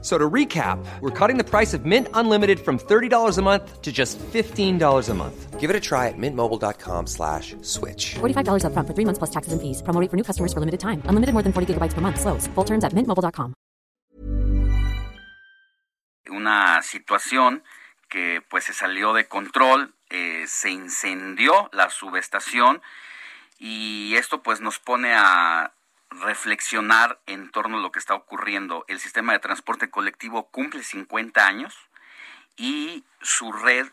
So to recap, we're cutting the price of Mint Unlimited from $30 a month to just $15 a month. Give it a try at mintmobile.com slash switch. $45 up front for three months plus taxes and fees. Promo rate for new customers for limited time. Unlimited more than 40 gigabytes per month. Slows. Full terms at mintmobile.com. Una situación que pues se salió de control, eh, se incendió la subestación y esto pues nos pone a reflexionar en torno a lo que está ocurriendo. El sistema de transporte colectivo cumple 50 años y su red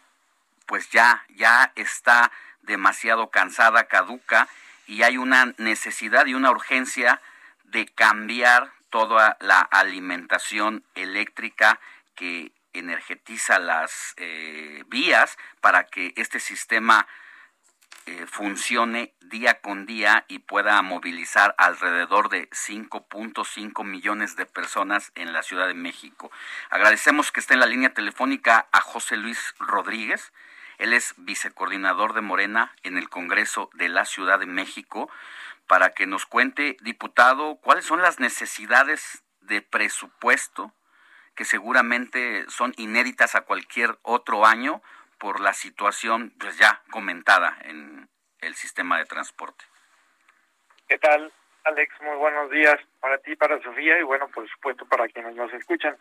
pues ya ya está demasiado cansada, caduca y hay una necesidad y una urgencia de cambiar toda la alimentación eléctrica que energetiza las eh, vías para que este sistema eh, funcione día con día y pueda movilizar alrededor de 5.5 millones de personas en la Ciudad de México. Agradecemos que esté en la línea telefónica a José Luis Rodríguez. Él es vicecoordinador de Morena en el Congreso de la Ciudad de México para que nos cuente, diputado, cuáles son las necesidades de presupuesto que seguramente son inéditas a cualquier otro año por la situación pues ya comentada en el sistema de transporte. ¿Qué tal, Alex? Muy buenos días para ti, para Sofía y bueno, por supuesto para quienes nos escuchan.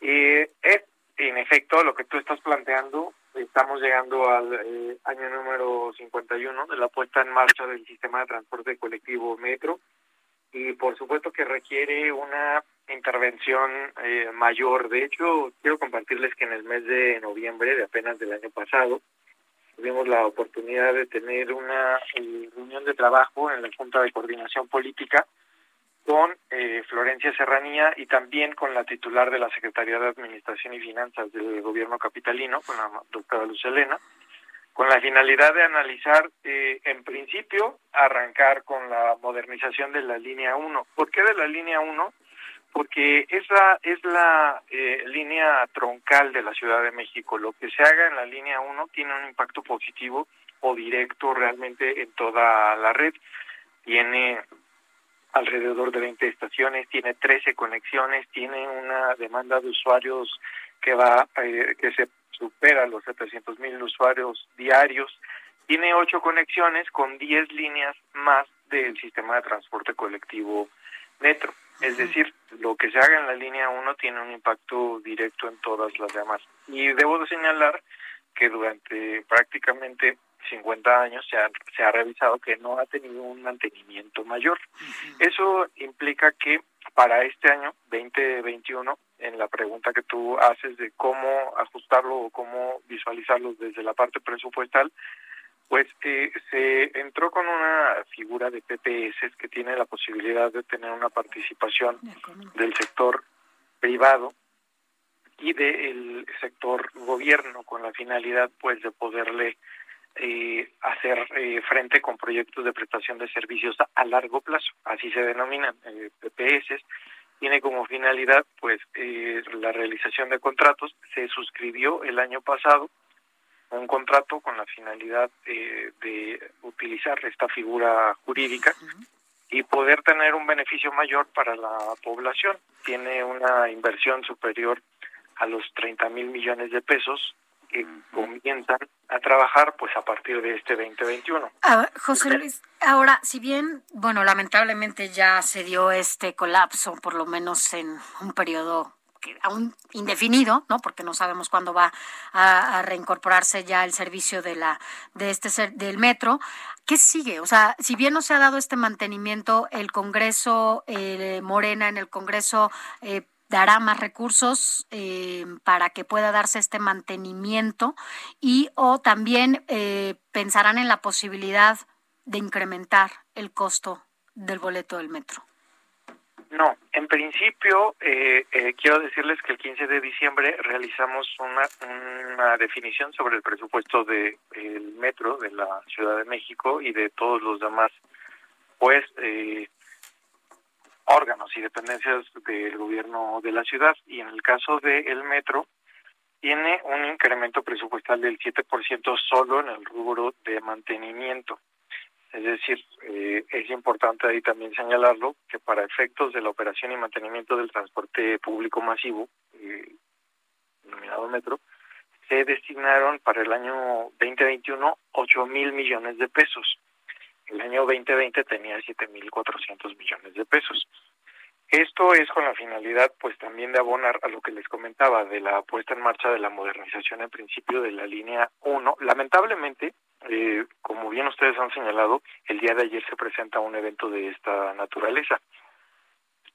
Eh, es, en efecto, lo que tú estás planteando, estamos llegando al eh, año número 51 de la puesta en marcha del sistema de transporte colectivo Metro y por supuesto que requiere una intervención eh, mayor. De hecho, quiero compartirles que en el mes de noviembre de apenas del año pasado tuvimos la oportunidad de tener una eh, reunión de trabajo en la Junta de Coordinación Política con eh, Florencia Serranía y también con la titular de la Secretaría de Administración y Finanzas del Gobierno Capitalino, con la doctora Luz Elena, con la finalidad de analizar, eh, en principio, arrancar con la modernización de la línea 1. ¿Por qué de la línea 1? Porque esa es la eh, línea troncal de la Ciudad de México. Lo que se haga en la línea 1 tiene un impacto positivo o directo realmente en toda la red. Tiene alrededor de 20 estaciones, tiene 13 conexiones, tiene una demanda de usuarios que va eh, que se supera los 700 mil usuarios diarios, tiene ocho conexiones con 10 líneas más del sistema de transporte colectivo Metro. Es decir, lo que se haga en la línea 1 tiene un impacto directo en todas las demás. Y debo de señalar que durante prácticamente 50 años se ha, se ha revisado que no ha tenido un mantenimiento mayor. Eso implica que para este año 2021, en la pregunta que tú haces de cómo ajustarlo o cómo visualizarlo desde la parte presupuestal, pues eh, se entró con una figura de PPS que tiene la posibilidad de tener una participación del sector privado y del sector gobierno con la finalidad pues de poderle eh, hacer eh, frente con proyectos de prestación de servicios a, largo plazo, así se denominan eh, PPS, tiene como finalidad pues eh, la realización de contratos, se suscribió el año pasado un contrato con la finalidad de utilizar esta figura jurídica y poder tener un beneficio mayor para la población. Tiene una inversión superior a los 30 mil millones de pesos que comienzan a trabajar pues a partir de este 2021. Ah, José Luis, ahora, si bien, bueno, lamentablemente ya se dio este colapso, por lo menos en un periodo aún indefinido, ¿no? Porque no sabemos cuándo va a, reincorporarse ya el servicio de la de este del metro. ¿Qué sigue? O sea, si bien no se ha dado este mantenimiento, el Congreso eh, Morena en el Congreso eh, dará más recursos eh, para que pueda darse este mantenimiento y o también pensarán en la posibilidad de incrementar el costo del boleto del metro. No, en principio eh, quiero decirles que el 15 de diciembre realizamos una, una definición sobre el presupuesto del metro de la Ciudad de México y de todos los demás pues órganos y dependencias del gobierno de la ciudad y en el caso del metro tiene un incremento presupuestal del 7% solo en el rubro de mantenimiento. Es decir, eh, es importante ahí también señalarlo que para efectos de la operación y mantenimiento del transporte público masivo, eh, denominado metro, se designaron para el año 2021 8 mil millones de pesos. El año 2020 tenía 7 mil 400 millones de pesos. Esto es con la finalidad, pues también de abonar a lo que les comentaba de la puesta en marcha de la modernización en principio de la línea 1. Lamentablemente, eh, como bien ustedes han señalado, el día de ayer se presenta un evento de esta naturaleza,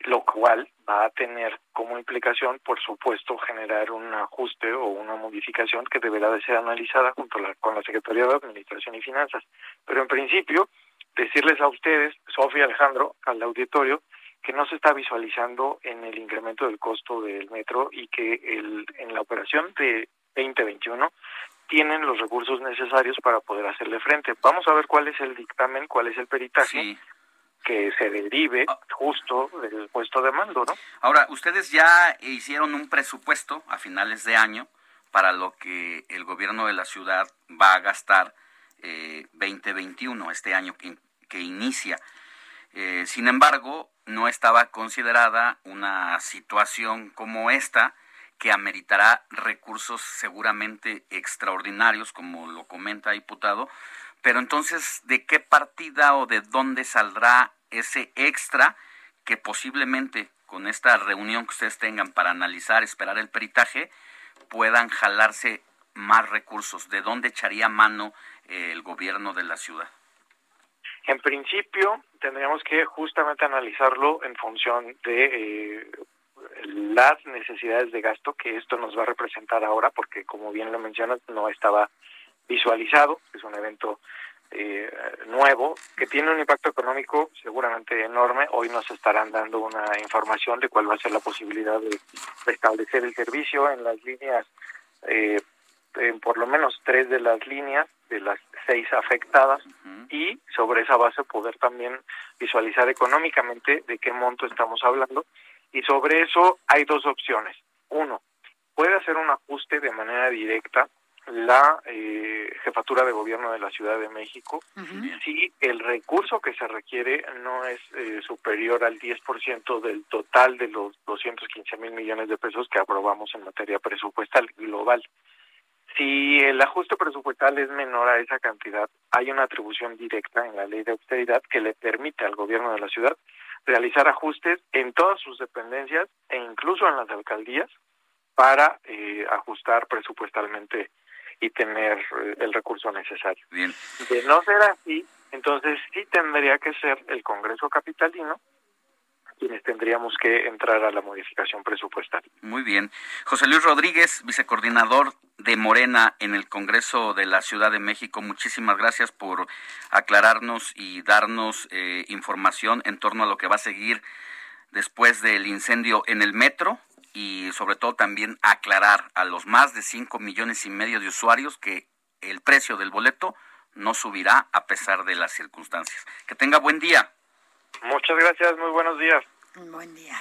lo cual va a tener como implicación, por supuesto, generar un ajuste o una modificación que deberá de ser analizada junto con la Secretaría de Administración y Finanzas. Pero en principio, decirles a ustedes, Sofía Alejandro, al auditorio, que no se está visualizando en el incremento del costo del metro y que el, en la operación de 2021 tienen los recursos necesarios para poder hacerle frente. Vamos a ver cuál es el dictamen, cuál es el peritaje que se derive ah. justo del puesto de mando, ¿no? Ahora, ustedes ya hicieron un presupuesto a finales de año para lo que el gobierno de la ciudad va a gastar eh, 2021, este año que, que inicia. Eh, sin embargo, no estaba considerada una situación como esta que ameritará recursos seguramente extraordinarios, como lo comenta diputado, pero entonces, ¿de qué partida o de dónde saldrá ese extra que posiblemente con esta reunión que ustedes tengan para analizar, esperar el peritaje, puedan jalarse más recursos? ¿De dónde echaría mano eh, el gobierno de la ciudad? En principio, tendríamos que justamente analizarlo en función de eh, las necesidades de gasto que esto nos va a representar ahora, porque como bien lo mencionas, no estaba visualizado, es un evento eh, nuevo que tiene un impacto económico seguramente enorme. Hoy nos estarán dando una información de cuál va a ser la posibilidad de restablecer el servicio en las líneas, eh, en por lo menos tres de las líneas de las seis afectadas y sobre esa base poder también visualizar económicamente de qué monto estamos hablando y sobre eso hay dos opciones. Uno, puede hacer un ajuste de manera directa la eh, jefatura de gobierno de la Ciudad de México si el recurso que se requiere no es eh, superior al 10% del total de los 215 mil millones de pesos que aprobamos en materia presupuestal global. Si el ajuste presupuestal es menor a esa cantidad, hay una atribución directa en la ley de austeridad que le permite al gobierno de la ciudad realizar ajustes en todas sus dependencias e incluso en las alcaldías para eh, ajustar presupuestalmente y tener eh, el recurso necesario. Bien. De no ser así, entonces sí tendría que ser el Congreso Capitalino quienes tendríamos que entrar a la modificación presupuestal. Muy bien. José Luis Rodríguez, vicecoordinador de Morena en el Congreso de la Ciudad de México, muchísimas gracias por aclararnos y darnos eh, información en torno a lo que va a seguir después del incendio en el metro y sobre todo también aclarar a los más de 5 millones y medio de usuarios que el precio del boleto no subirá a pesar de las circunstancias. Que tenga buen día. Muchas gracias, muy buenos días. Buen día.